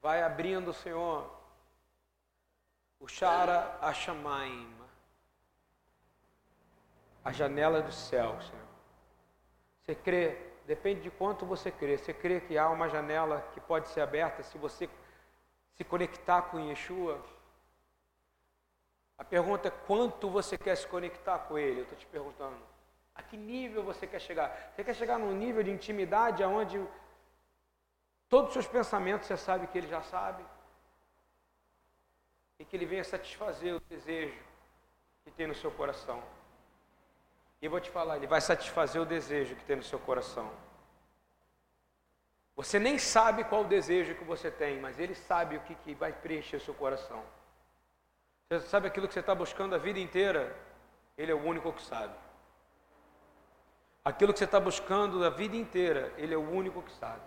vai abrindo, Senhor, o Shara Ashamaim, a janela do céu, Senhor. Você crê, depende de quanto você crê. Você crê que há uma janela que pode ser aberta se você se conectar com Yeshua? A pergunta é quanto você quer se conectar com Ele? Eu estou te perguntando. A que nível você quer chegar? Você quer chegar num nível de intimidade onde todos os seus pensamentos você sabe que Ele já sabe? E que Ele venha satisfazer o desejo que tem no seu coração. E eu vou te falar, Ele vai satisfazer o desejo que tem no seu coração. Você nem sabe qual o desejo que você tem, mas Ele sabe o que, que vai preencher o seu coração. Você sabe aquilo que você está buscando a vida inteira? Ele é o único que sabe. Aquilo que você está buscando a vida inteira, Ele é o único que sabe.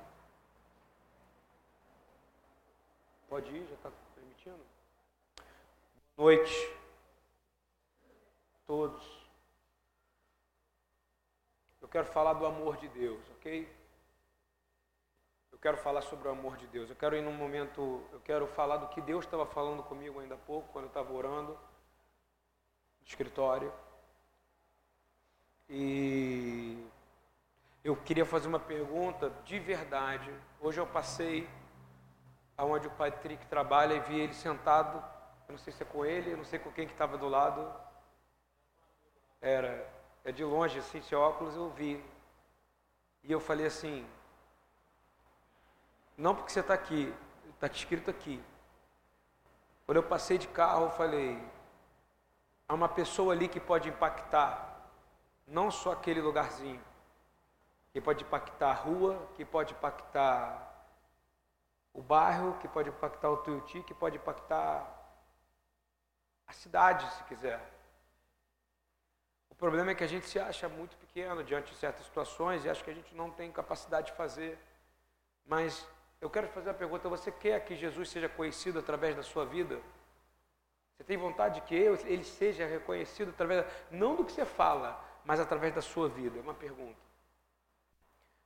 Pode ir, já está permitindo? Boa noite. Todos. Eu quero falar do amor de Deus, ok? quero falar sobre o amor de Deus. Eu quero ir num momento, eu quero falar do que Deus estava falando comigo ainda há pouco, quando eu estava orando no escritório. E eu queria fazer uma pergunta de verdade. Hoje eu passei aonde o Patrick trabalha e vi ele sentado. Eu não sei se é com ele, eu não sei com quem que estava do lado. Era, é de longe, assim, esse óculos eu vi. E eu falei assim, não porque você está aqui, está escrito aqui. Quando eu passei de carro, eu falei: há uma pessoa ali que pode impactar, não só aquele lugarzinho, que pode impactar a rua, que pode impactar o bairro, que pode impactar o Tuiuti, que pode impactar a cidade, se quiser. O problema é que a gente se acha muito pequeno diante de certas situações e acha que a gente não tem capacidade de fazer. Mas eu quero fazer uma pergunta: você quer que Jesus seja conhecido através da sua vida? Você tem vontade de que ele seja reconhecido através, não do que você fala, mas através da sua vida? É uma pergunta.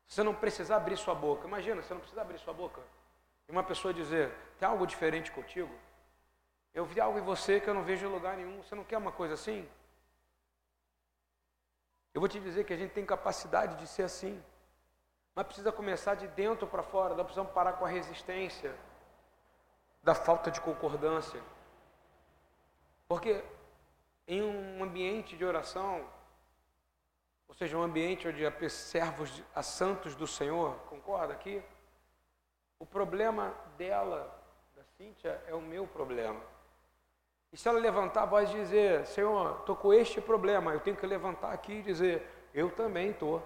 Você não precisa abrir sua boca. Imagina, você não precisa abrir sua boca. E uma pessoa dizer: tem algo diferente contigo? Eu vi algo em você que eu não vejo em lugar nenhum. Você não quer uma coisa assim? Eu vou te dizer que a gente tem capacidade de ser assim. Mas precisa começar de dentro para fora, nós precisamos parar com a resistência da falta de concordância. Porque em um ambiente de oração, ou seja, um ambiente onde há servos, há santos do Senhor, concorda aqui? O problema dela, da Cíntia, é o meu problema. E se ela levantar a voz e dizer, Senhor, estou com este problema, eu tenho que levantar aqui e dizer, eu também estou.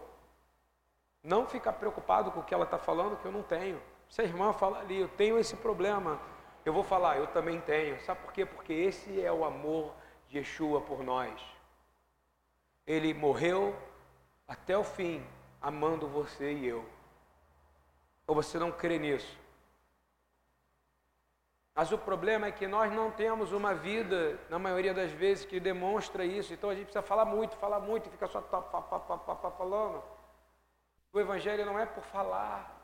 Não ficar preocupado com o que ela está falando, que eu não tenho. Se a irmã fala ali, eu tenho esse problema, eu vou falar, eu também tenho. Sabe por quê? Porque esse é o amor de Yeshua por nós. Ele morreu até o fim, amando você e eu. Ou você não crê nisso? Mas o problema é que nós não temos uma vida, na maioria das vezes, que demonstra isso. Então a gente precisa falar muito, falar muito, e fica só falando. O Evangelho não é por falar,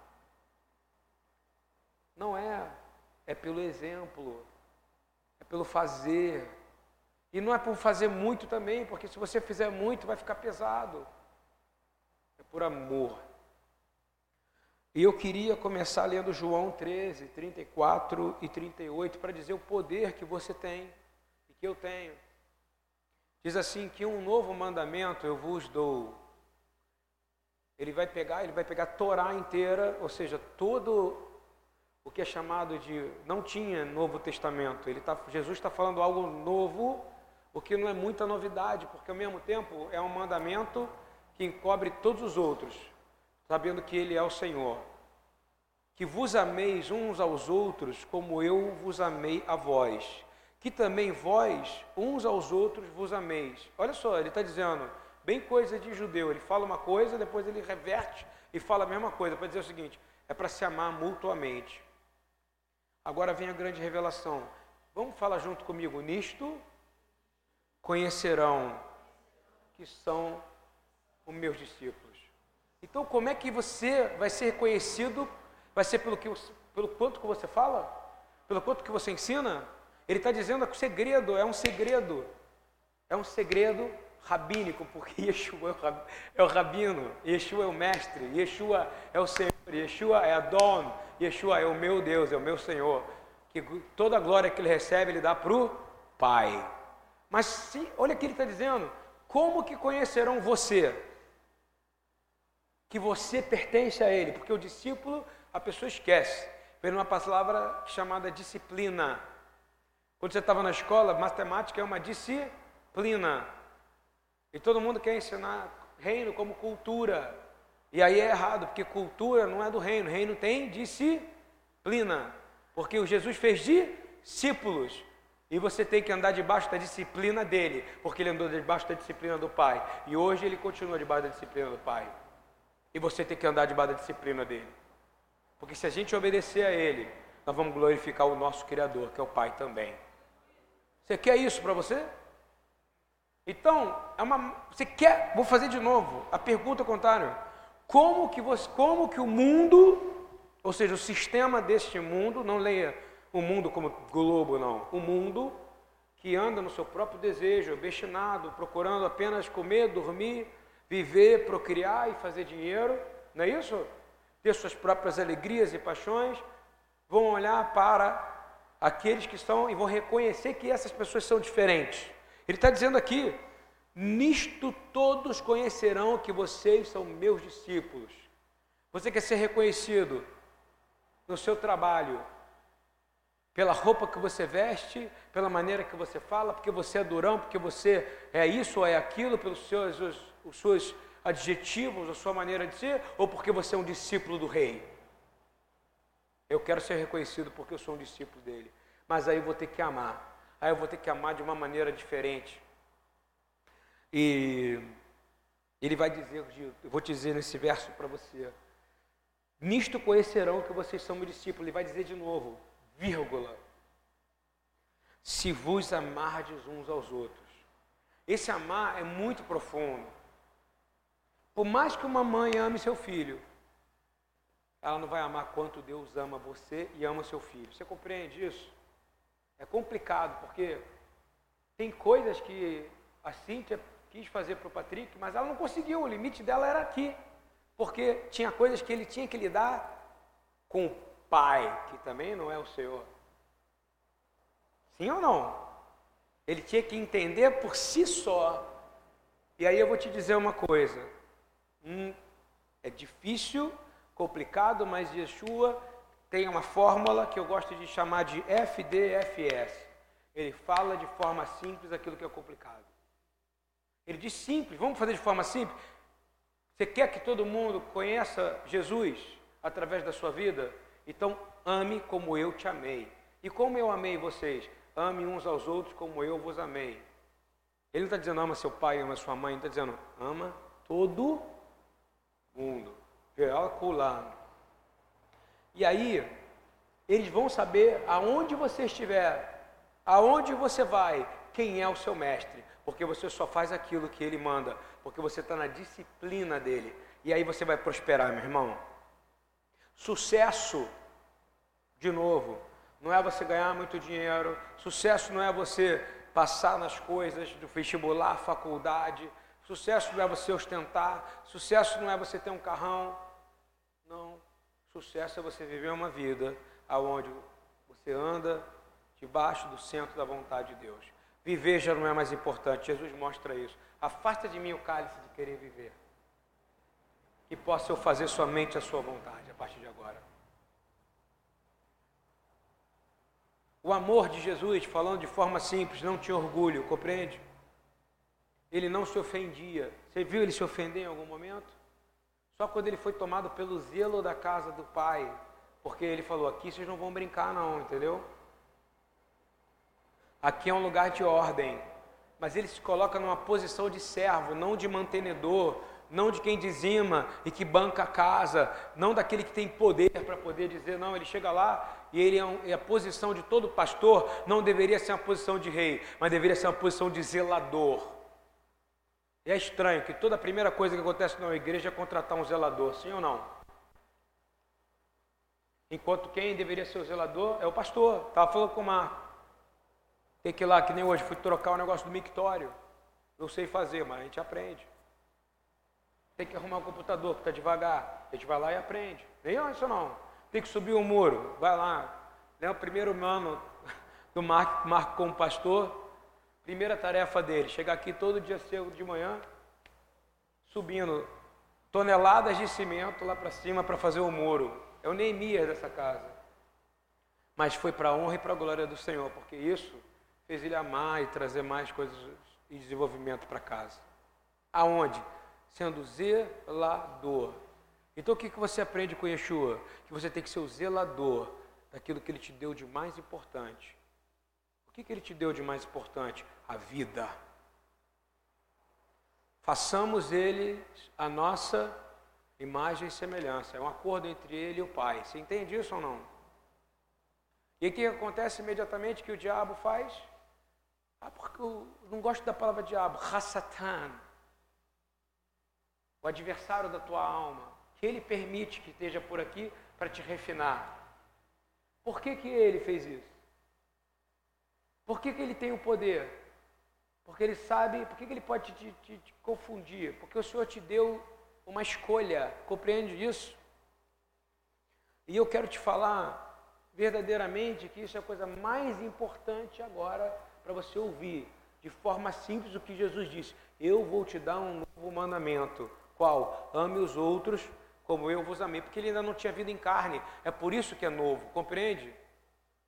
não é, é pelo exemplo, é pelo fazer. E não é por fazer muito também, porque se você fizer muito vai ficar pesado. É por amor. E eu queria começar lendo João 13, 34 e 38 para dizer o poder que você tem e que eu tenho. Diz assim que um novo mandamento eu vos dou ele vai pegar, ele vai pegar a Torá inteira, ou seja, todo o que é chamado de não tinha Novo Testamento. Ele tá, Jesus está falando algo novo, o que não é muita novidade, porque ao mesmo tempo é um mandamento que encobre todos os outros, sabendo que Ele é o Senhor. Que vos ameis uns aos outros como eu vos amei a vós. Que também vós uns aos outros vos ameis. Olha só, ele está dizendo bem coisa de judeu. Ele fala uma coisa, depois ele reverte e fala a mesma coisa, para dizer o seguinte: é para se amar mutuamente. Agora vem a grande revelação. Vamos falar junto comigo nisto? Conhecerão que são os meus discípulos. Então, como é que você vai ser reconhecido? Vai ser pelo que pelo quanto que você fala, pelo quanto que você ensina. Ele está dizendo que o segredo é um segredo, é um segredo rabínico, porque Yeshua é o rabino, Yeshua é o mestre, Yeshua é o Senhor, Yeshua é Adon, Yeshua é o meu Deus, é o meu Senhor. Que toda a glória que ele recebe, ele dá para o Pai. Mas se, olha o que ele está dizendo: como que conhecerão você? Que você pertence a ele, porque o discípulo, a pessoa esquece. Vem uma palavra chamada disciplina. Quando você estava na escola, matemática é uma disciplina. E todo mundo quer ensinar reino como cultura. E aí é errado, porque cultura não é do reino. reino tem disciplina. Porque o Jesus fez discípulos. E você tem que andar debaixo da disciplina dele, porque ele andou debaixo da disciplina do Pai. E hoje ele continua debaixo da disciplina do Pai. E você tem que andar debaixo da disciplina dele. Porque se a gente obedecer a ele, nós vamos glorificar o nosso Criador, que é o Pai também. Você quer isso para você? Então, é uma, você quer, vou fazer de novo, a pergunta contrária. Como que, você, como que o mundo, ou seja, o sistema deste mundo, não leia o mundo como globo, não, o mundo que anda no seu próprio desejo, obstinado, procurando apenas comer, dormir, viver, procriar e fazer dinheiro, não é isso? Ter suas próprias alegrias e paixões, vão olhar para aqueles que estão e vão reconhecer que essas pessoas são diferentes. Ele está dizendo aqui: nisto todos conhecerão que vocês são meus discípulos. Você quer ser reconhecido no seu trabalho, pela roupa que você veste, pela maneira que você fala, porque você é durão, porque você é isso ou é aquilo, pelos seus, os, seus adjetivos, a sua maneira de ser, ou porque você é um discípulo do rei. Eu quero ser reconhecido porque eu sou um discípulo dele. Mas aí eu vou ter que amar aí eu vou ter que amar de uma maneira diferente. E ele vai dizer, eu vou dizer nesse verso para você: Nisto conhecerão que vocês são meus discípulos. Ele vai dizer de novo, vírgula. Se vos amardes uns aos outros. Esse amar é muito profundo. Por mais que uma mãe ame seu filho, ela não vai amar quanto Deus ama você e ama seu filho. Você compreende isso? É complicado, porque tem coisas que a Cíntia quis fazer para o Patrick, mas ela não conseguiu, o limite dela era aqui. Porque tinha coisas que ele tinha que lidar com o pai, que também não é o Senhor. Sim ou não? Ele tinha que entender por si só. E aí eu vou te dizer uma coisa. Hum, é difícil, complicado, mas Yeshua tem uma fórmula que eu gosto de chamar de FDFS. Ele fala de forma simples aquilo que é complicado. Ele diz simples, vamos fazer de forma simples. Você quer que todo mundo conheça Jesus através da sua vida? Então ame como eu te amei. E como eu amei vocês? Ame uns aos outros como eu vos amei. Ele não está dizendo ama seu pai, ama sua mãe, ele está dizendo ama todo mundo. Veoculano. E aí, eles vão saber aonde você estiver, aonde você vai, quem é o seu mestre, porque você só faz aquilo que ele manda, porque você está na disciplina dele. E aí você vai prosperar, meu irmão. Sucesso, de novo, não é você ganhar muito dinheiro, sucesso não é você passar nas coisas do vestibular, faculdade, sucesso não é você ostentar, sucesso não é você ter um carrão, não. Sucesso é você viver uma vida aonde você anda debaixo do centro da vontade de Deus. Viver já não é mais importante. Jesus mostra isso. Afasta de mim o cálice de querer viver. Que possa eu fazer somente a sua vontade a partir de agora. O amor de Jesus, falando de forma simples, não tinha orgulho, compreende? Ele não se ofendia. Você viu ele se ofender em algum momento? Só quando ele foi tomado pelo zelo da casa do Pai, porque ele falou: aqui vocês não vão brincar, não, entendeu? Aqui é um lugar de ordem. Mas ele se coloca numa posição de servo, não de mantenedor, não de quem dizima e que banca a casa, não daquele que tem poder para poder dizer, não, ele chega lá e ele é um, a posição de todo pastor não deveria ser uma posição de rei, mas deveria ser uma posição de zelador. E é estranho que toda a primeira coisa que acontece na igreja é contratar um zelador, sim ou não? Enquanto quem deveria ser o zelador é o pastor. Estava falando com o Marco. Tem que ir lá, que nem hoje, fui trocar o negócio do mictório. Não sei fazer, mas a gente aprende. Tem que arrumar o um computador, que está devagar. A gente vai lá e aprende. Nem isso não. Tem que subir o um muro, vai lá. Né, o primeiro ano do Marco, Marco como pastor, primeira tarefa dele, chegar aqui todo dia cedo de manhã, subindo toneladas de cimento lá para cima para fazer o muro. É o Neemias dessa casa. Mas foi para a honra e para a glória do Senhor, porque isso fez ele amar e trazer mais coisas e desenvolvimento para casa. Aonde? Sendo zelador. Então o que, que você aprende com Yeshua? Que você tem que ser o zelador daquilo que ele te deu de mais importante. Que, que ele te deu de mais importante? A vida. Façamos ele a nossa imagem e semelhança. É um acordo entre ele e o Pai. Você entende isso ou não? E o que acontece imediatamente que o diabo faz? Ah, porque eu não gosto da palavra diabo, Hassatan. O adversário da tua alma, que ele permite que esteja por aqui para te refinar. Por que, que ele fez isso? Por que, que ele tem o poder? Porque ele sabe, por que, que ele pode te, te, te confundir? Porque o Senhor te deu uma escolha, compreende isso? E eu quero te falar verdadeiramente que isso é a coisa mais importante agora para você ouvir de forma simples o que Jesus disse: Eu vou te dar um novo mandamento. Qual? Ame os outros como eu vos amei. Porque ele ainda não tinha vida em carne. É por isso que é novo, compreende?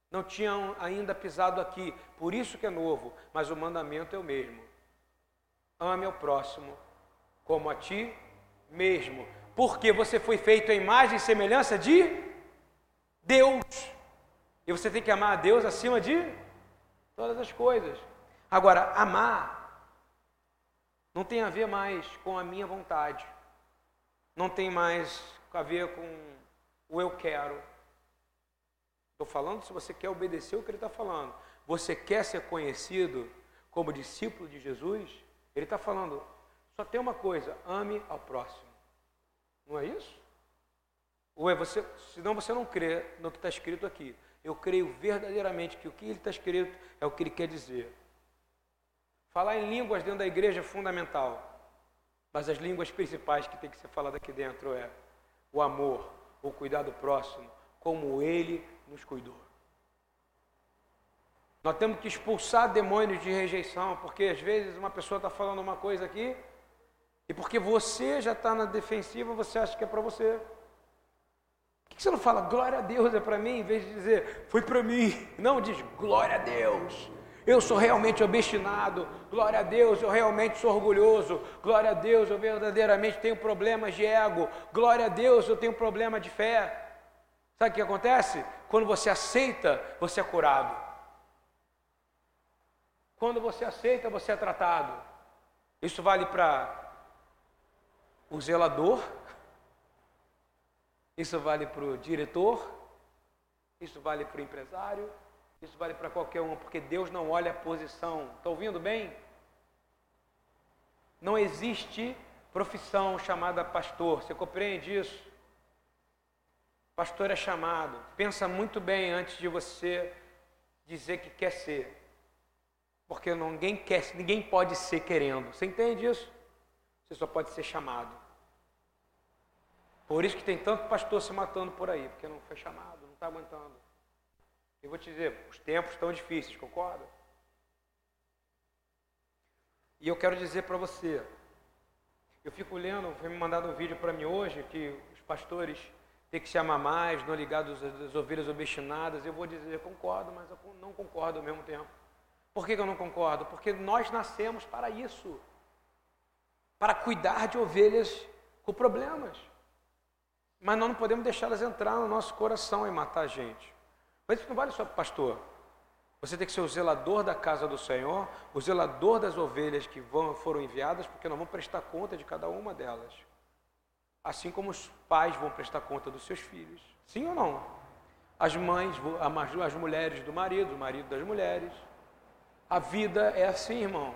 Não tinham ainda pisado aqui, por isso que é novo. Mas o mandamento é o mesmo: Ame ao próximo como a ti mesmo. Porque você foi feito à imagem e semelhança de Deus. E você tem que amar a Deus acima de todas as coisas. Agora, amar não tem a ver mais com a minha vontade, não tem mais a ver com o eu quero. Estou falando se você quer obedecer o que ele está falando. Você quer ser conhecido como discípulo de Jesus? Ele está falando, só tem uma coisa: ame ao próximo. Não é isso? Ou é você, senão você não crê no que está escrito aqui eu creio verdadeiramente que o que ele está escrito é o que ele quer dizer. Falar em línguas dentro da igreja é fundamental, mas as línguas principais que tem que ser falada aqui dentro é o amor, o cuidado próximo, como ele nos cuidou. Nós temos que expulsar demônios de rejeição, porque às vezes uma pessoa está falando uma coisa aqui, e porque você já está na defensiva, você acha que é para você. Por que você não fala glória a Deus é para mim, em vez de dizer foi para mim? Não, diz glória a Deus. Eu sou realmente obstinado, glória a Deus, eu realmente sou orgulhoso, glória a Deus, eu verdadeiramente tenho problemas de ego, glória a Deus, eu tenho problema de fé. Sabe o que acontece? Quando você aceita, você é curado. Quando você aceita, você é tratado. Isso vale para o zelador, isso vale para o diretor, isso vale para o empresário, isso vale para qualquer um, porque Deus não olha a posição. Está ouvindo bem? Não existe profissão chamada pastor. Você compreende isso? Pastor é chamado. Pensa muito bem antes de você dizer que quer ser. Porque ninguém quer, ninguém pode ser querendo. Você entende isso? Você só pode ser chamado. Por isso que tem tanto pastor se matando por aí, porque não foi chamado, não está aguentando. Eu vou te dizer, os tempos estão difíceis, concorda? E eu quero dizer para você, eu fico lendo, foi me mandado um vídeo para mim hoje, que os pastores que se amar mais, não ligados às ovelhas obstinadas. Eu vou dizer, concordo, mas eu não concordo ao mesmo tempo. Por que eu não concordo? Porque nós nascemos para isso. Para cuidar de ovelhas com problemas. Mas nós não podemos deixá-las entrar no nosso coração e matar a gente. Mas isso não vale só para o pastor. Você tem que ser o zelador da casa do Senhor, o zelador das ovelhas que vão, foram enviadas, porque nós vamos prestar conta de cada uma delas. Assim como os pais vão prestar conta dos seus filhos. Sim ou não? As mães, as mulheres do marido, o marido das mulheres. A vida é assim, irmão.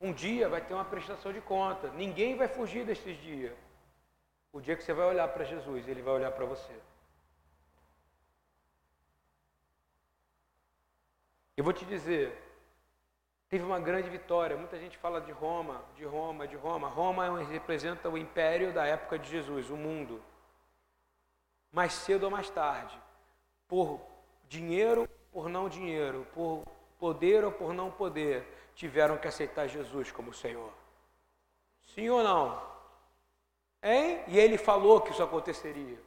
Um dia vai ter uma prestação de conta. Ninguém vai fugir desses dias. O dia que você vai olhar para Jesus, ele vai olhar para você. Eu vou te dizer, teve uma grande vitória. Muita gente fala de Roma, de Roma, de Roma. Roma é representa o império da época de Jesus, o mundo. Mais cedo ou mais tarde, por dinheiro, por não dinheiro, por poder ou por não poder, tiveram que aceitar Jesus como Senhor. Sim ou não? Hein? E ele falou que isso aconteceria.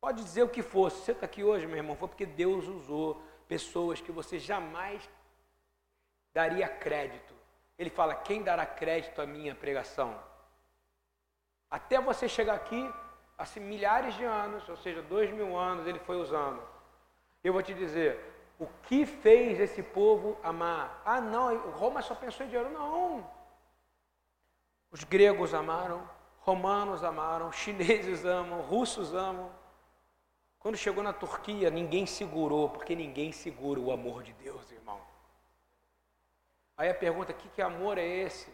Pode dizer o que fosse. Você está aqui hoje, meu irmão, foi porque Deus usou pessoas que você jamais daria crédito. Ele fala: quem dará crédito à minha pregação? Até você chegar aqui, assim, milhares de anos, ou seja, dois mil anos, ele foi usando. Eu vou te dizer, o que fez esse povo amar? Ah, não, Roma só pensou em dinheiro. Não. Os gregos amaram, romanos amaram, chineses amam, russos amam. Quando chegou na Turquia, ninguém segurou, porque ninguém segura o amor de Deus, irmão. Aí a pergunta: que, que amor é esse?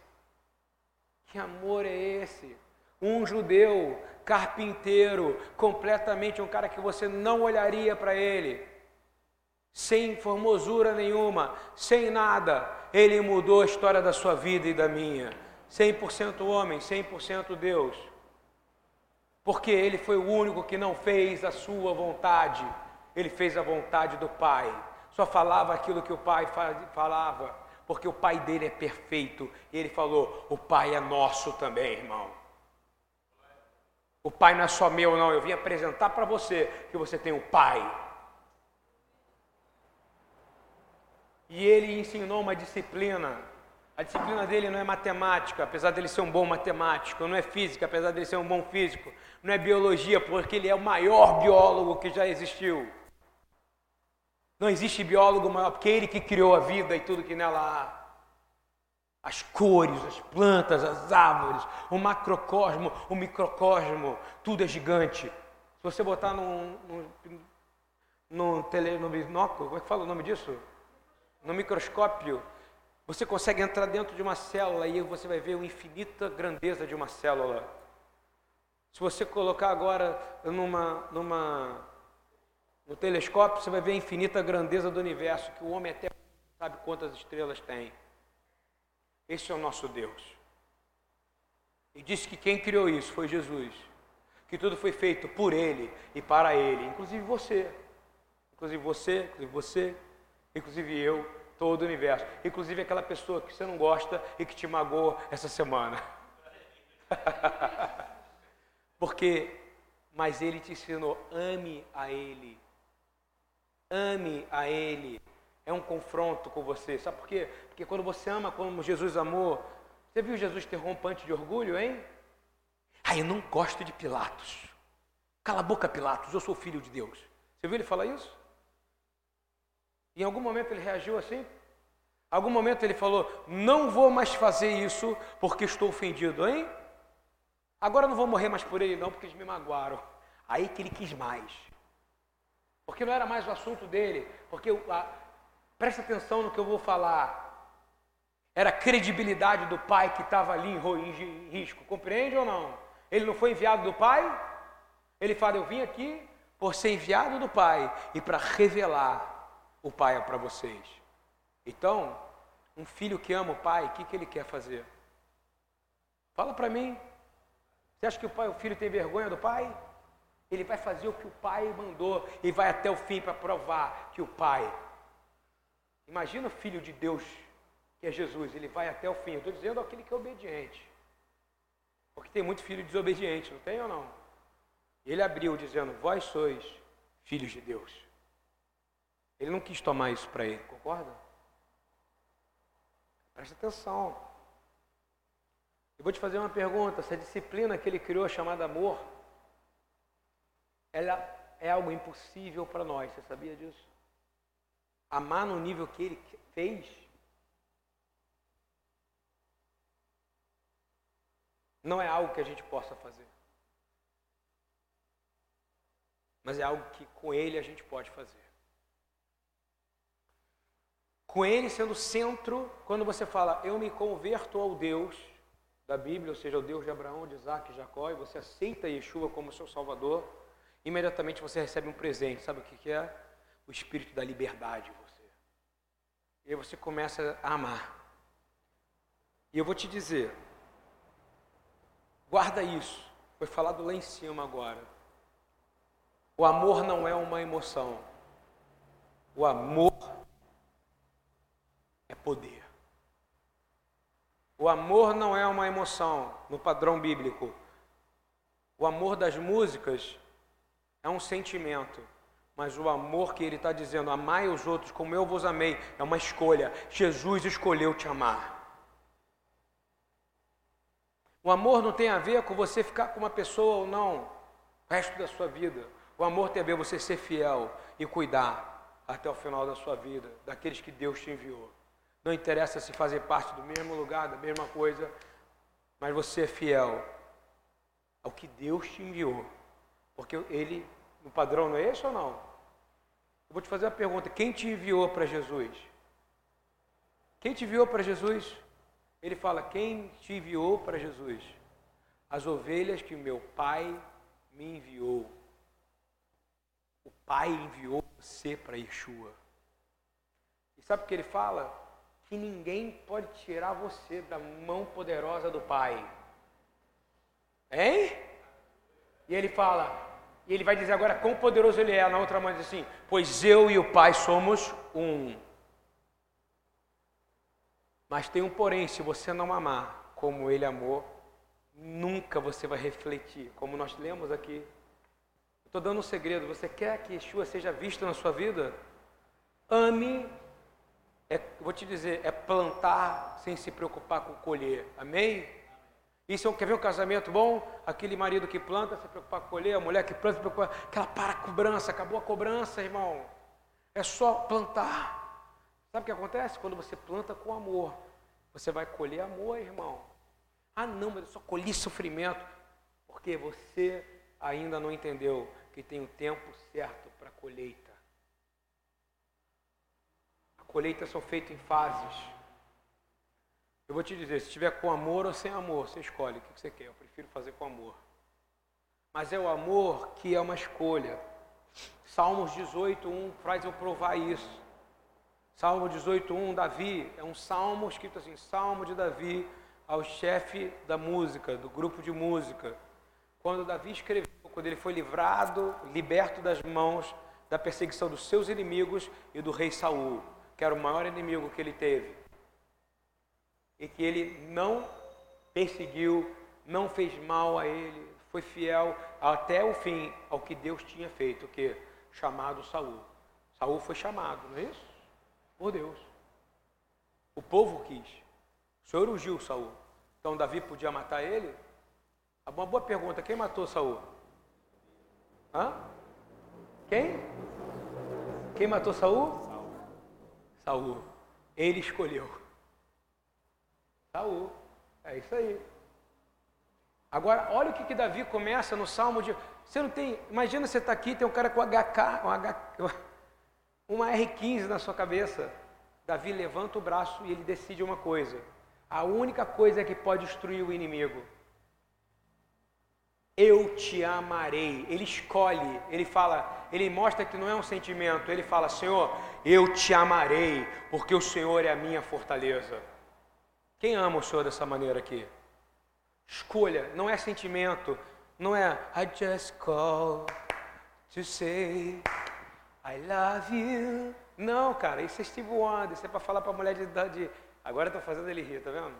Que amor é esse? Um judeu, carpinteiro, completamente um cara que você não olharia para ele, sem formosura nenhuma, sem nada, ele mudou a história da sua vida e da minha. 100% homem, 100% Deus. Porque ele foi o único que não fez a sua vontade, ele fez a vontade do Pai. Só falava aquilo que o Pai falava, porque o Pai dele é perfeito. E ele falou: O Pai é nosso também, irmão. O Pai não é só meu, não. Eu vim apresentar para você que você tem um Pai. E ele ensinou uma disciplina a disciplina dele não é matemática, apesar dele ser um bom matemático, não é física, apesar dele ser um bom físico, não é biologia, porque ele é o maior biólogo que já existiu. Não existe biólogo maior, porque ele que criou a vida e tudo que nela há. As cores, as plantas, as árvores, o macrocosmo, o microcosmo, tudo é gigante. Se você botar no, no, no, tele, no binóculo, como é que fala o nome disso? No microscópio, você consegue entrar dentro de uma célula e você vai ver a infinita grandeza de uma célula. Se você colocar agora numa, numa, no telescópio, você vai ver a infinita grandeza do universo, que o homem até sabe quantas estrelas tem. Esse é o nosso Deus. E disse que quem criou isso foi Jesus. Que tudo foi feito por Ele e para Ele, inclusive você. Inclusive você, inclusive você, inclusive eu todo o universo, inclusive aquela pessoa que você não gosta e que te magoou essa semana. Porque, mas ele te ensinou, ame a ele. Ame a ele. É um confronto com você. Sabe por quê? Porque quando você ama como Jesus amou, você viu Jesus ter rompante de orgulho, hein? Ah, eu não gosto de Pilatos. Cala a boca, Pilatos, eu sou filho de Deus. Você viu ele falar isso? Em algum momento ele reagiu assim? Algum momento ele falou: Não vou mais fazer isso porque estou ofendido, hein? Agora não vou morrer mais por ele, não, porque eles me magoaram. Aí que ele quis mais. Porque não era mais o assunto dele. Porque, a, presta atenção no que eu vou falar. Era a credibilidade do pai que estava ali em risco. Compreende ou não? Ele não foi enviado do pai? Ele fala: Eu vim aqui por ser enviado do pai e para revelar o pai para vocês. Então, um filho que ama o pai, o que, que ele quer fazer? Fala para mim. Você acha que o, pai, o filho tem vergonha do pai? Ele vai fazer o que o pai mandou e vai até o fim para provar que o pai. Imagina o filho de Deus, que é Jesus, ele vai até o fim. Eu estou dizendo aquele que é obediente. Porque tem muito filho desobediente, não tem ou não? Ele abriu dizendo: Vós sois filhos de Deus. Ele não quis tomar isso para ele, concorda? Preste atenção. Eu vou te fazer uma pergunta: essa disciplina que ele criou, chamada amor, ela é algo impossível para nós, você sabia disso? Amar no nível que ele fez. Não é algo que a gente possa fazer. Mas é algo que com ele a gente pode fazer com ele sendo centro, quando você fala, eu me converto ao Deus da Bíblia, ou seja, o Deus de Abraão, de Isaac e Jacó, e você aceita Yeshua como seu Salvador, imediatamente você recebe um presente. Sabe o que é? O espírito da liberdade em você. E aí você começa a amar. E eu vou te dizer, guarda isso. Foi falado lá em cima agora. O amor não é uma emoção. O amor é poder. O amor não é uma emoção no padrão bíblico. O amor das músicas é um sentimento. Mas o amor que ele está dizendo, amai os outros como eu vos amei, é uma escolha. Jesus escolheu te amar. O amor não tem a ver com você ficar com uma pessoa ou não, o resto da sua vida. O amor tem a ver com você ser fiel e cuidar até o final da sua vida, daqueles que Deus te enviou. Não interessa se fazer parte do mesmo lugar, da mesma coisa, mas você é fiel ao que Deus te enviou. Porque ele, o padrão não é esse ou não? Eu vou te fazer uma pergunta: quem te enviou para Jesus? Quem te enviou para Jesus? Ele fala: Quem te enviou para Jesus? As ovelhas que meu pai me enviou. O pai enviou você para Yeshua. E sabe o que ele fala? Que ninguém pode tirar você da mão poderosa do pai. Hein? E ele fala, e ele vai dizer agora quão poderoso ele é. Na outra mão diz assim: Pois eu e o pai somos um. Mas tem um porém, se você não amar como ele amou, nunca você vai refletir, como nós lemos aqui. Estou dando um segredo, você quer que Yeshua seja visto na sua vida? Ame, é, vou te dizer, é plantar sem se preocupar com colher. Amém? Isso quer ver um casamento bom? Aquele marido que planta se preocupar com colher, a mulher que planta se preocupar, aquela para cobrança, acabou a cobrança, irmão. É só plantar. Sabe o que acontece? Quando você planta com amor, você vai colher amor, irmão. Ah, não, mas eu só colhi sofrimento. Porque você ainda não entendeu que tem o tempo certo para a colheita. A colheita são feitas em fases. Eu vou te dizer, se tiver com amor ou sem amor, você escolhe o que você quer. Eu prefiro fazer com amor. Mas é o amor que é uma escolha. Salmos 18, 1 faz eu provar isso. Salmo 18:1, Davi, é um salmo escrito assim, Salmo de Davi ao chefe da música, do grupo de música. Quando Davi escreveu, quando ele foi livrado, liberto das mãos da perseguição dos seus inimigos e do rei Saul, que era o maior inimigo que ele teve. E que ele não perseguiu, não fez mal a ele, foi fiel até o fim ao que Deus tinha feito, que chamado Saul. Saul foi chamado, não é isso? por Deus. O povo quis. O Senhor ungiu Saul. Então Davi podia matar ele? Uma boa pergunta, quem matou Saul? Hã? Quem? Quem matou Saul? Saul. Saul. Ele escolheu. Saul. É isso aí. Agora, olha o que, que Davi começa no Salmo de. Você não tem. Imagina você está aqui, tem um cara com HK, um HK, uma R15 na sua cabeça. Davi levanta o braço e ele decide uma coisa. A única coisa que pode destruir o inimigo. Eu te amarei. Ele escolhe, ele fala, ele mostra que não é um sentimento. Ele fala: Senhor, eu te amarei, porque o Senhor é a minha fortaleza. Quem ama o Senhor dessa maneira aqui? Escolha, não é sentimento, não é I just call to say I love you. Não, cara, isso é Steve Wonder, isso é para falar para a mulher de idade. Agora eu fazendo ele rir, tá vendo?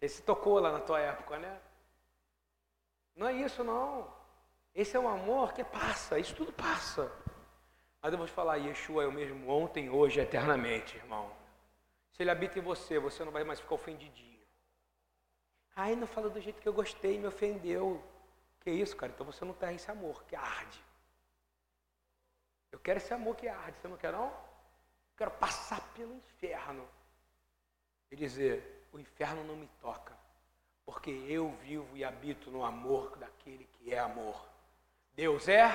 Esse tocou lá na tua época, né? Não é isso, não. Esse é um amor que passa, isso tudo passa. Mas eu vou te falar, Yeshua é o mesmo ontem, hoje, eternamente, irmão. Se ele habita em você, você não vai mais ficar ofendidinho. Ai, não fala do jeito que eu gostei, me ofendeu. Que isso, cara? Então você não tem esse amor que arde. Eu quero esse amor que arde, você não quer não? Eu quero passar pelo inferno e dizer, o inferno não me toca, porque eu vivo e habito no amor daquele que é amor. Deus é?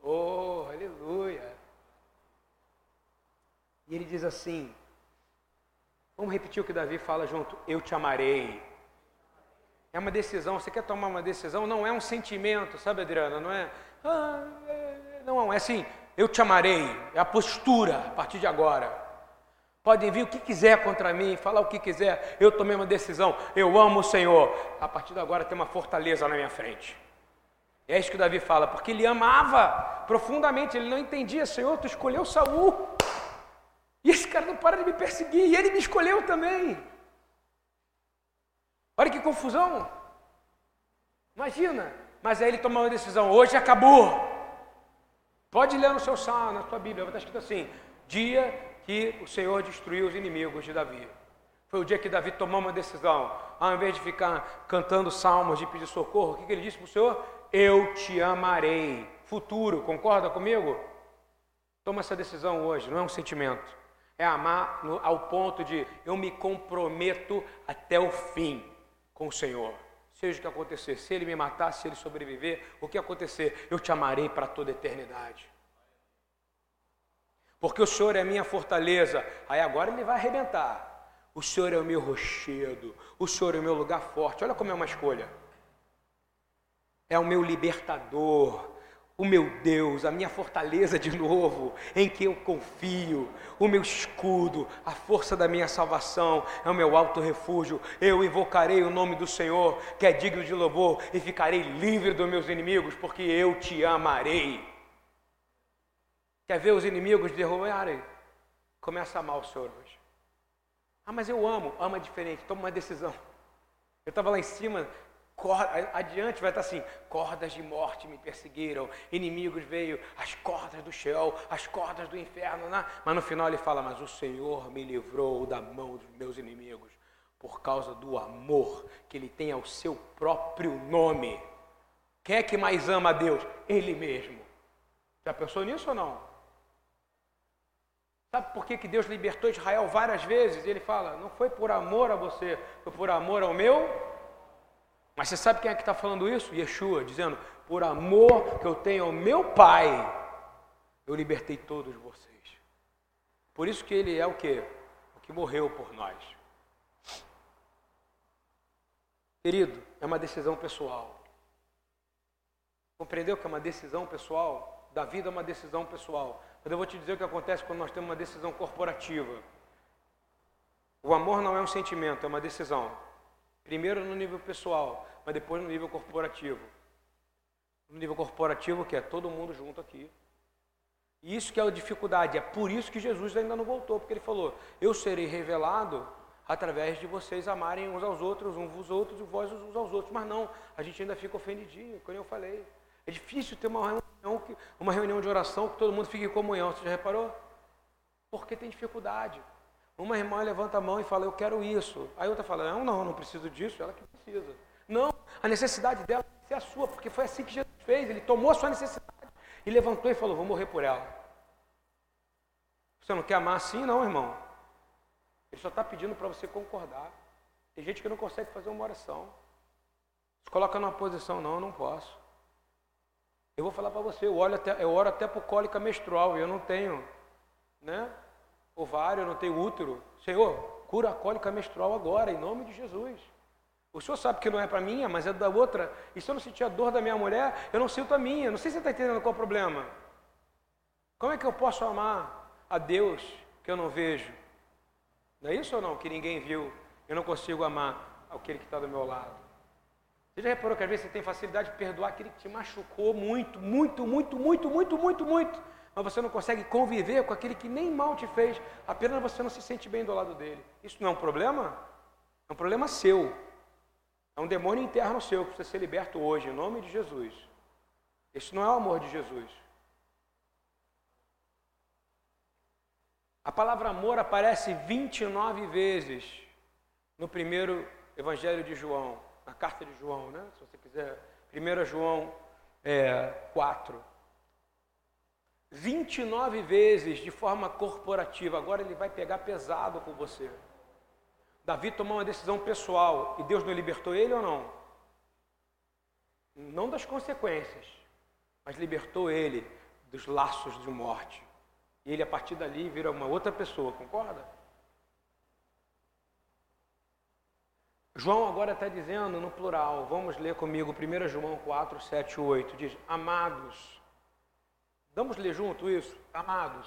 Oh, aleluia! E ele diz assim, vamos repetir o que Davi fala junto, eu te amarei. É uma decisão. Você quer tomar uma decisão? Não é um sentimento, sabe, Adriana? Não é. Ah, é não, é assim. Eu te amarei. É a postura a partir de agora. Podem vir o que quiser contra mim, falar o que quiser. Eu tomei uma decisão. Eu amo o Senhor. A partir de agora tem uma fortaleza na minha frente. É isso que Davi fala, porque ele amava profundamente, ele não entendia, Senhor, tu escolheu Saul. E esse cara não para de me perseguir, e ele me escolheu também. Olha que confusão. Imagina. Mas aí ele tomou uma decisão, hoje acabou. Pode ler no seu salmo, na sua Bíblia, estar escrito assim: dia que o Senhor destruiu os inimigos de Davi. Foi o dia que Davi tomou uma decisão. Ao invés de ficar cantando salmos de pedir socorro, o que, que ele disse para o Senhor? Eu te amarei. Futuro, concorda comigo? Toma essa decisão hoje, não é um sentimento. É amar no, ao ponto de eu me comprometo até o fim com o Senhor. Seja o que acontecer, se ele me matar, se ele sobreviver, o que acontecer, eu te amarei para toda a eternidade porque o Senhor é minha fortaleza. Aí agora ele vai arrebentar. O Senhor é o meu rochedo, o Senhor é o meu lugar forte. Olha como é uma escolha. É o meu libertador, o meu Deus, a minha fortaleza de novo, em que eu confio, o meu escudo, a força da minha salvação, é o meu alto refúgio. Eu invocarei o nome do Senhor, que é digno de louvor, e ficarei livre dos meus inimigos, porque eu te amarei. Quer ver os inimigos derrubarem? Começa a amar o Senhor hoje. Ah, mas eu amo. Ama diferente. Toma uma decisão. Eu estava lá em cima, adiante vai estar assim: cordas de morte me perseguiram, inimigos veio, as cordas do céu, as cordas do inferno. Né? Mas no final ele fala: Mas o Senhor me livrou da mão dos meus inimigos, por causa do amor que ele tem ao seu próprio nome. Quem é que mais ama a Deus? Ele mesmo. Já pensou nisso ou não? Sabe por que, que Deus libertou Israel várias vezes? Ele fala: não foi por amor a você, foi por amor ao meu. Mas você sabe quem é que está falando isso? Yeshua, dizendo: por amor que eu tenho ao meu Pai, eu libertei todos vocês. Por isso que ele é o que? O que morreu por nós. Querido, é uma decisão pessoal. Compreendeu que é uma decisão pessoal? Da vida é uma decisão pessoal. Mas eu vou te dizer o que acontece quando nós temos uma decisão corporativa. O amor não é um sentimento, é uma decisão. Primeiro no nível pessoal, mas depois no nível corporativo. No nível corporativo, que é todo mundo junto aqui. E isso que é a dificuldade. É por isso que Jesus ainda não voltou, porque ele falou: Eu serei revelado através de vocês amarem uns aos outros, uns aos outros e vós uns aos outros. Mas não, a gente ainda fica ofendidinho, como eu falei. É difícil ter uma reunião, uma reunião de oração que todo mundo fique em comunhão. Você já reparou? Porque tem dificuldade. Uma irmã levanta a mão e fala, eu quero isso. Aí outra fala, não, não, não preciso disso, ela que precisa. Não, a necessidade dela é a sua, porque foi assim que Jesus fez. Ele tomou a sua necessidade e levantou e falou, vou morrer por ela. Você não quer amar assim, não, irmão? Ele só está pedindo para você concordar. Tem gente que não consegue fazer uma oração. Se coloca numa posição, não, eu não posso. Eu vou falar para você, eu, olho até, eu oro até por cólica menstrual, eu não tenho né, ovário, eu não tenho útero. Senhor, cura a cólica menstrual agora, em nome de Jesus. O senhor sabe que não é para minha, mas é da outra. E se eu não sentir a dor da minha mulher, eu não sinto a minha. Não sei se você está entendendo qual é o problema. Como é que eu posso amar a Deus que eu não vejo? Não é isso ou não? Que ninguém viu. Eu não consigo amar aquele que está do meu lado. Você já reparou que às vezes você tem facilidade de perdoar aquele que te machucou muito, muito, muito, muito, muito, muito, muito, mas você não consegue conviver com aquele que nem mal te fez, apenas você não se sente bem do lado dele. Isso não é um problema? É um problema seu. É um demônio interno seu que precisa ser liberto hoje, em nome de Jesus. Isso não é o amor de Jesus. A palavra amor aparece 29 vezes no primeiro evangelho de João na carta de João, né? se você quiser, 1 João é, 4. 29 vezes de forma corporativa, agora ele vai pegar pesado com você. Davi tomou uma decisão pessoal e Deus não libertou ele ou não? Não das consequências, mas libertou ele dos laços de morte. E ele a partir dali vira uma outra pessoa, concorda? João agora está dizendo no plural, vamos ler comigo 1 João 4, 7, 8, diz, amados, vamos ler junto isso? Amados,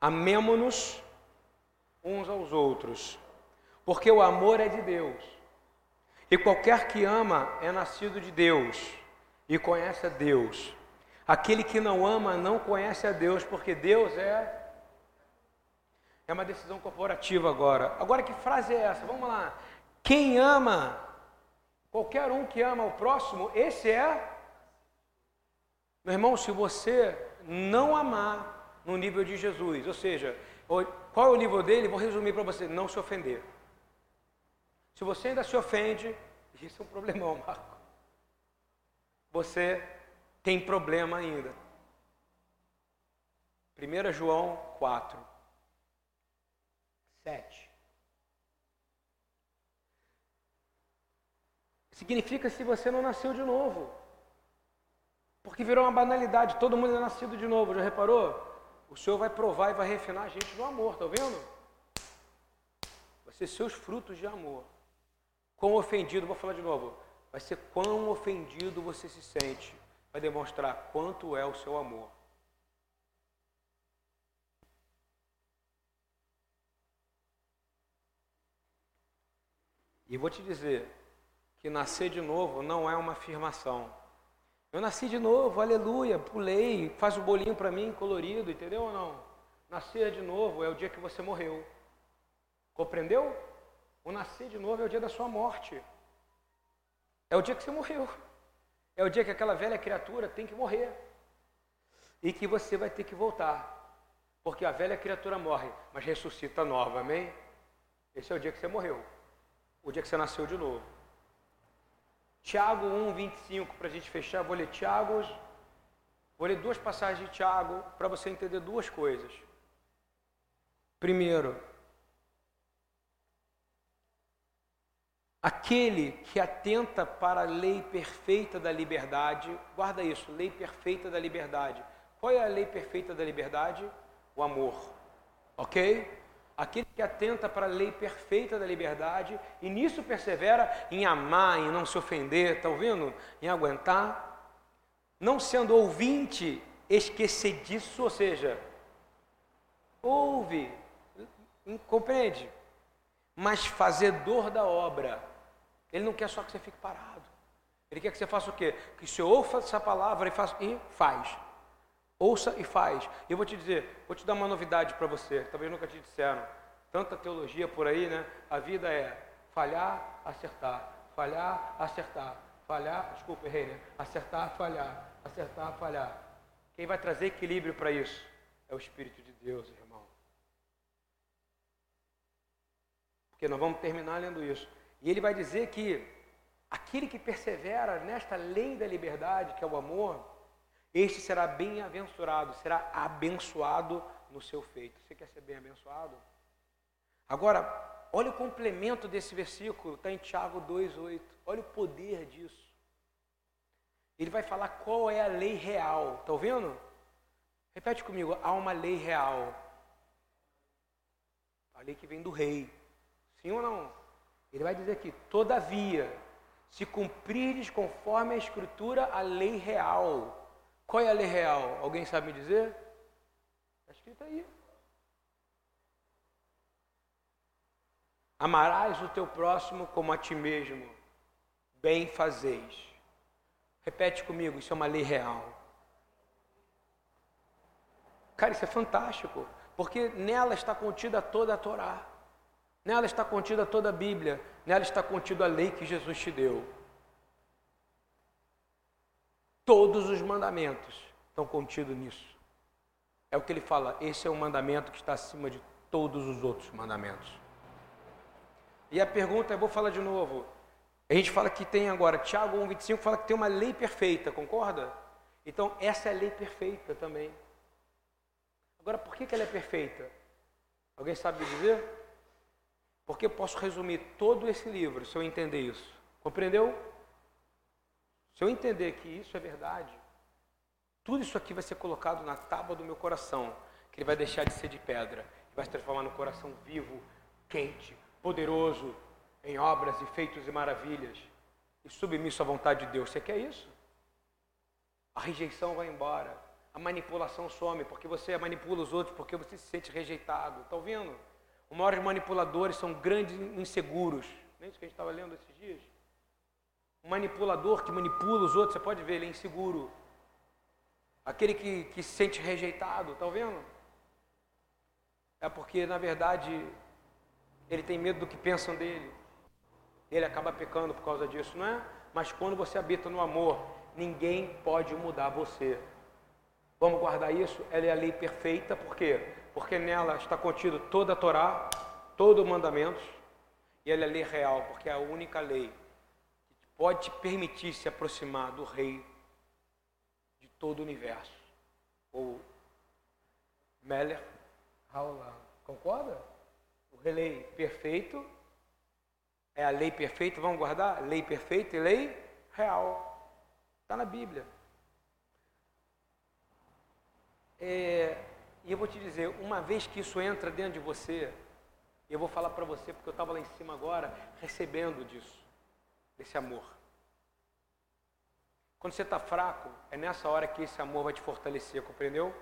amemo-nos uns aos outros, porque o amor é de Deus, e qualquer que ama é nascido de Deus e conhece a Deus. Aquele que não ama não conhece a Deus, porque Deus é é uma decisão corporativa agora. Agora que frase é essa? Vamos lá. Quem ama, qualquer um que ama o próximo, esse é. Meu irmão, se você não amar no nível de Jesus, ou seja, qual é o nível dele? Vou resumir para você: não se ofender. Se você ainda se ofende, isso é um problemão, Marco. Você tem problema ainda. 1 João 4, 7. Significa se você não nasceu de novo. Porque virou uma banalidade, todo mundo é nascido de novo, já reparou? O Senhor vai provar e vai refinar a gente no amor, tá vendo? Vai ser seus frutos de amor. Quão ofendido, vou falar de novo, vai ser quão ofendido você se sente, vai demonstrar quanto é o seu amor. E vou te dizer, que nascer de novo não é uma afirmação. Eu nasci de novo, aleluia, pulei, faz o um bolinho para mim colorido, entendeu ou não? Nascer de novo é o dia que você morreu. Compreendeu? O nascer de novo é o dia da sua morte. É o dia que você morreu. É o dia que aquela velha criatura tem que morrer. E que você vai ter que voltar. Porque a velha criatura morre, mas ressuscita nova, amém? Esse é o dia que você morreu. O dia que você nasceu de novo. Tiago 1, 25, para a gente fechar, vou ler Tiago, vou ler duas passagens de Tiago para você entender duas coisas. Primeiro, aquele que atenta para a lei perfeita da liberdade, guarda isso, lei perfeita da liberdade. Qual é a lei perfeita da liberdade? O amor. Ok? Aquele que atenta para a lei perfeita da liberdade e nisso persevera em amar, em não se ofender, está ouvindo? Em aguentar, não sendo ouvinte esquecediço, ou seja, ouve, compreende, mas fazedor da obra. Ele não quer só que você fique parado. Ele quer que você faça o quê? Que você ouça essa palavra e, faça, e faz. Ouça e faz. Eu vou te dizer, vou te dar uma novidade para você, talvez nunca te disseram. Tanta teologia por aí, né? A vida é falhar, acertar, falhar, acertar, falhar, desculpa, errei, né? Acertar, falhar, acertar, falhar. Quem vai trazer equilíbrio para isso é o Espírito de Deus, irmão. Porque nós vamos terminar lendo isso. E ele vai dizer que aquele que persevera nesta lei da liberdade, que é o amor, este será bem-aventurado, será abençoado no seu feito. Você quer ser bem abençoado? Agora, olha o complemento desse versículo, está em Tiago 2,8. Olha o poder disso. Ele vai falar qual é a lei real. Está ouvindo? Repete comigo, há uma lei real. A lei que vem do rei. Sim ou não? Ele vai dizer aqui, todavia, se cumprires conforme a escritura a lei real. Qual é a lei real? Alguém sabe me dizer? Está escrito aí. Amarás o teu próximo como a ti mesmo. Bem fazeis. Repete comigo, isso é uma lei real. Cara, isso é fantástico, porque nela está contida toda a Torá. Nela está contida toda a Bíblia, nela está contida a lei que Jesus te deu. Todos os mandamentos estão contidos nisso. É o que ele fala, esse é o mandamento que está acima de todos os outros mandamentos. E a pergunta, eu vou falar de novo. A gente fala que tem agora, Tiago 1,25 fala que tem uma lei perfeita, concorda? Então, essa é a lei perfeita também. Agora, por que, que ela é perfeita? Alguém sabe dizer? Porque eu posso resumir todo esse livro se eu entender isso. Compreendeu? Se eu entender que isso é verdade, tudo isso aqui vai ser colocado na tábua do meu coração, que ele vai deixar de ser de pedra, e vai se transformar no coração vivo, quente, poderoso. em obras e feitos e maravilhas e submisso à vontade de Deus. Você quer isso? A rejeição vai embora, a manipulação some, porque você manipula os outros, porque você se sente rejeitado. Está ouvindo? Os maiores manipuladores são grandes inseguros. Não é isso que a gente estava lendo esses dias? Um manipulador que manipula os outros, você pode ver, ele é inseguro. Aquele que, que se sente rejeitado, está vendo? É porque, na verdade, ele tem medo do que pensam dele. Ele acaba pecando por causa disso, não é? Mas quando você habita no amor, ninguém pode mudar você. Vamos guardar isso? Ela é a lei perfeita, por quê? Porque nela está contido toda a Torá, todo o mandamento, e ela é a lei real, porque é a única lei pode te permitir se aproximar do Rei de todo o universo. Ou Meller Haolam. Concorda? O rei perfeito é a lei perfeita, vamos guardar? Lei perfeita e lei real. Está na Bíblia. É, e eu vou te dizer, uma vez que isso entra dentro de você, eu vou falar para você, porque eu estava lá em cima agora, recebendo disso, desse amor. Quando você está fraco, é nessa hora que esse amor vai te fortalecer, compreendeu?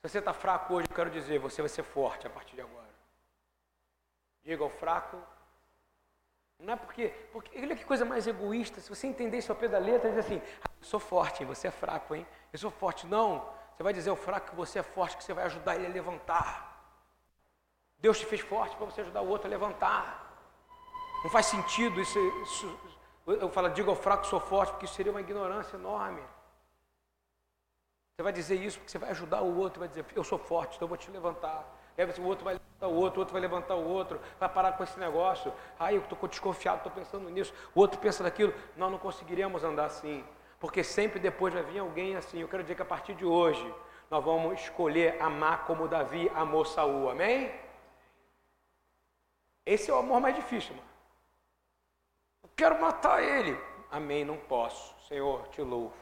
Se você está fraco hoje, eu quero dizer, você vai ser forte a partir de agora. Diga ao fraco, não é porque, porque olha que coisa mais egoísta. Se você entender isso ao pé da letra, diz assim: ah, eu sou forte, hein? você é fraco, hein? Eu sou forte. Não, você vai dizer ao fraco que você é forte, que você vai ajudar ele a levantar. Deus te fez forte para você ajudar o outro a levantar. Não faz sentido isso. isso eu falo, diga ao fraco, sou forte, porque isso seria uma ignorância enorme. Você vai dizer isso porque você vai ajudar o outro, vai dizer, eu sou forte, então eu vou te levantar. Aí o outro vai levantar o outro, o outro vai levantar o outro, vai parar com esse negócio. Aí eu estou desconfiado, estou pensando nisso. O outro pensa naquilo. Nós não conseguiríamos andar assim. Porque sempre depois vai vir alguém assim. Eu quero dizer que a partir de hoje, nós vamos escolher amar como Davi amou Saul. Amém? Esse é o amor mais difícil, mano. Quero matar ele. Amém, não posso. Senhor, te louvo.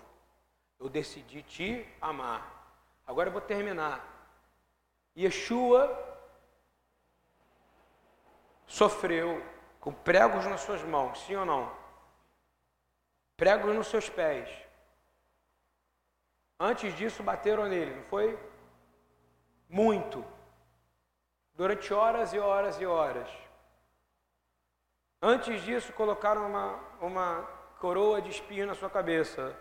Eu decidi te amar. Agora eu vou terminar. Yeshua sofreu com pregos nas suas mãos, sim ou não? Pregos nos seus pés. Antes disso, bateram nele, não foi? Muito. Durante horas e horas e horas. Antes disso, colocaram uma, uma coroa de espinho na sua cabeça.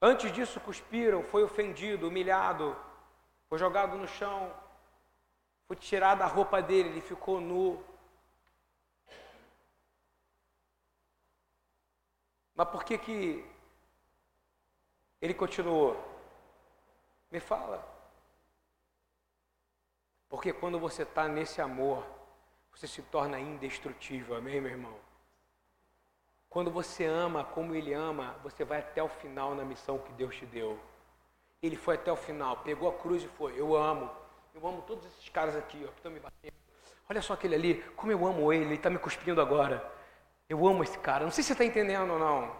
Antes disso, cuspiram, foi ofendido, humilhado, foi jogado no chão, foi tirada a roupa dele, ele ficou nu. Mas por que que ele continuou? Me fala. Porque quando você está nesse amor, você se torna indestrutível, amém, meu irmão? Quando você ama como ele ama, você vai até o final na missão que Deus te deu. Ele foi até o final, pegou a cruz e foi. Eu amo. Eu amo todos esses caras aqui, ó, que estão me batendo. Olha só aquele ali, como eu amo ele, ele está me cuspindo agora. Eu amo esse cara. Não sei se você está entendendo ou não.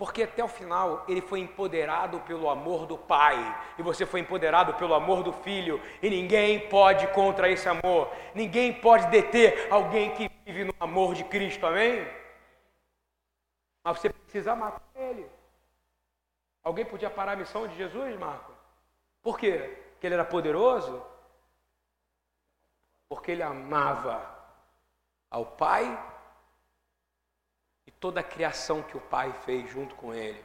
Porque até o final ele foi empoderado pelo amor do Pai. E você foi empoderado pelo amor do Filho. E ninguém pode contra esse amor. Ninguém pode deter alguém que vive no amor de Cristo. Amém? Mas você precisa amar ele. Alguém podia parar a missão de Jesus, Marco? Por quê? Porque ele era poderoso? porque ele amava ao Pai toda a criação que o Pai fez junto com ele,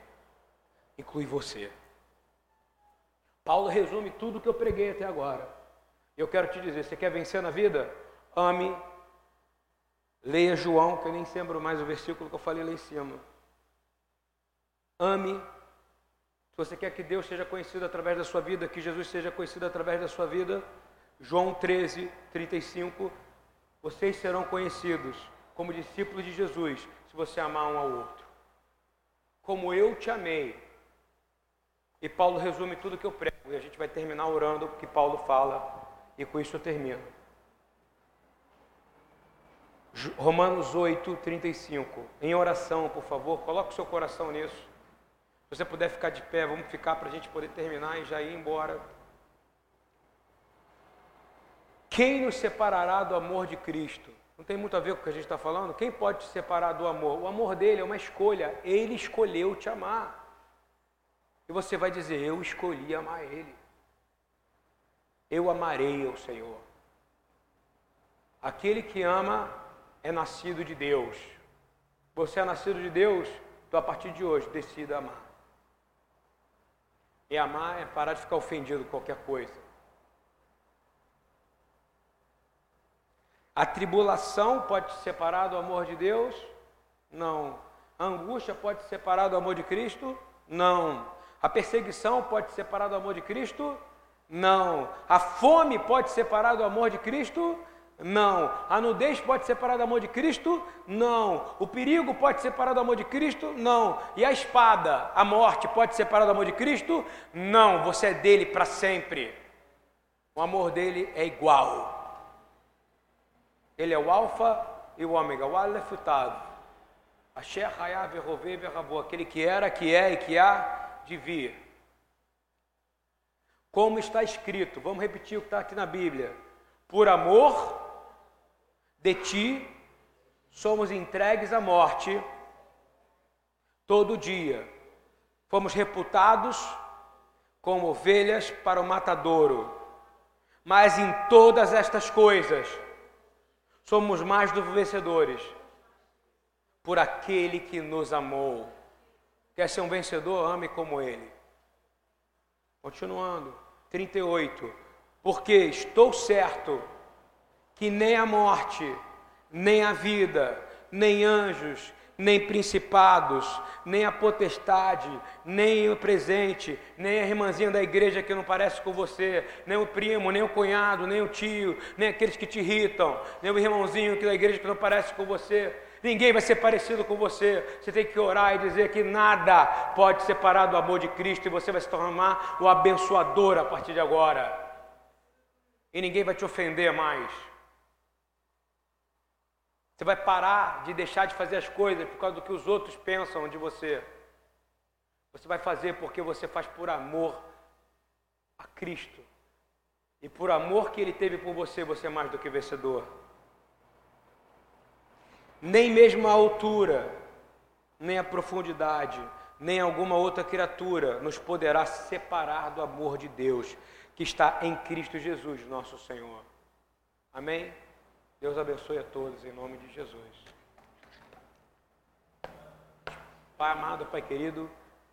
inclui você. Paulo resume tudo que eu preguei até agora. Eu quero te dizer: você quer vencer na vida? Ame. Leia João, que eu nem lembro mais o versículo que eu falei lá em cima. Ame. Se você quer que Deus seja conhecido através da sua vida, que Jesus seja conhecido através da sua vida, João 13, 35, vocês serão conhecidos como discípulos de Jesus se você amar um ao outro. Como eu te amei. E Paulo resume tudo que eu prego. E a gente vai terminar orando o que Paulo fala. E com isso eu termino. Romanos 8, 35. Em oração, por favor, coloque o seu coração nisso. Se você puder ficar de pé, vamos ficar para a gente poder terminar e já ir embora. Quem nos separará do amor de Cristo? Não tem muito a ver com o que a gente está falando? Quem pode te separar do amor? O amor dele é uma escolha. Ele escolheu te amar. E você vai dizer: Eu escolhi amar ele. Eu amarei o Senhor. Aquele que ama é nascido de Deus. Você é nascido de Deus, então a partir de hoje decida amar. E amar é parar de ficar ofendido com qualquer coisa. A tribulação pode te separar do amor de Deus? Não. A angústia pode te separar do amor de Cristo? Não. A perseguição pode te separar do amor de Cristo? Não. A fome pode te separar do amor de Cristo? Não. A nudez pode separar do amor de Cristo? Não. O perigo pode separar do amor de Cristo? Não. E a espada, a morte, pode separar do amor de Cristo? Não. Você é dele para sempre. O amor dele é igual. Ele é o alfa e o ômega, o Aleph o Tav. Asher Hayav Errovei Verravô, aquele que era, que é e que há de vir. Como está escrito, vamos repetir o que está aqui na Bíblia. Por amor de ti, somos entregues à morte todo dia. Fomos reputados como ovelhas para o matadouro. Mas em todas estas coisas, Somos mais do que vencedores por aquele que nos amou. Quer ser um vencedor? Ame como ele. Continuando, 38. Porque estou certo que nem a morte, nem a vida, nem anjos, nem principados, nem a potestade, nem o presente, nem a irmãzinha da igreja que não parece com você, nem o primo, nem o cunhado, nem o tio, nem aqueles que te irritam, nem o irmãozinho da igreja que não parece com você. Ninguém vai ser parecido com você. Você tem que orar e dizer que nada pode separar do amor de Cristo e você vai se tornar o abençoador a partir de agora. E ninguém vai te ofender mais. Você vai parar de deixar de fazer as coisas por causa do que os outros pensam de você. Você vai fazer porque você faz por amor a Cristo. E por amor que Ele teve por você, você é mais do que vencedor. Nem mesmo a altura, nem a profundidade, nem alguma outra criatura nos poderá separar do amor de Deus que está em Cristo Jesus, nosso Senhor. Amém? Deus abençoe a todos em nome de Jesus. Pai amado, Pai querido.